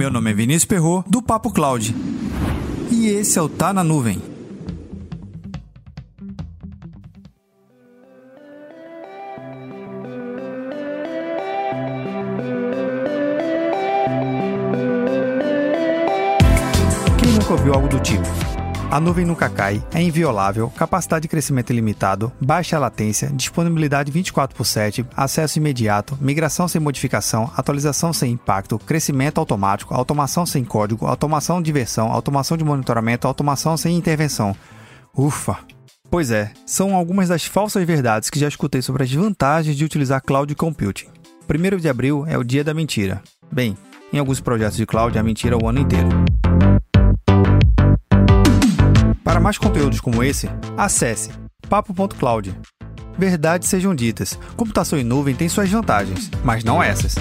Meu nome é Vinícius Perro do Papo Cloud. E esse é o Tá na Nuvem. Quem nunca ouviu algo do tipo? A nuvem nunca cai, é inviolável, capacidade de crescimento ilimitado, baixa latência, disponibilidade 24 por 7, acesso imediato, migração sem modificação, atualização sem impacto, crescimento automático, automação sem código, automação de versão, automação de monitoramento, automação sem intervenção. Ufa! Pois é, são algumas das falsas verdades que já escutei sobre as vantagens de utilizar cloud computing. 1 de abril é o dia da mentira. Bem, em alguns projetos de cloud a mentira é o ano inteiro. Para mais conteúdos como esse, acesse papo.cloud. Verdades sejam ditas, computação em nuvem tem suas vantagens, mas não essas.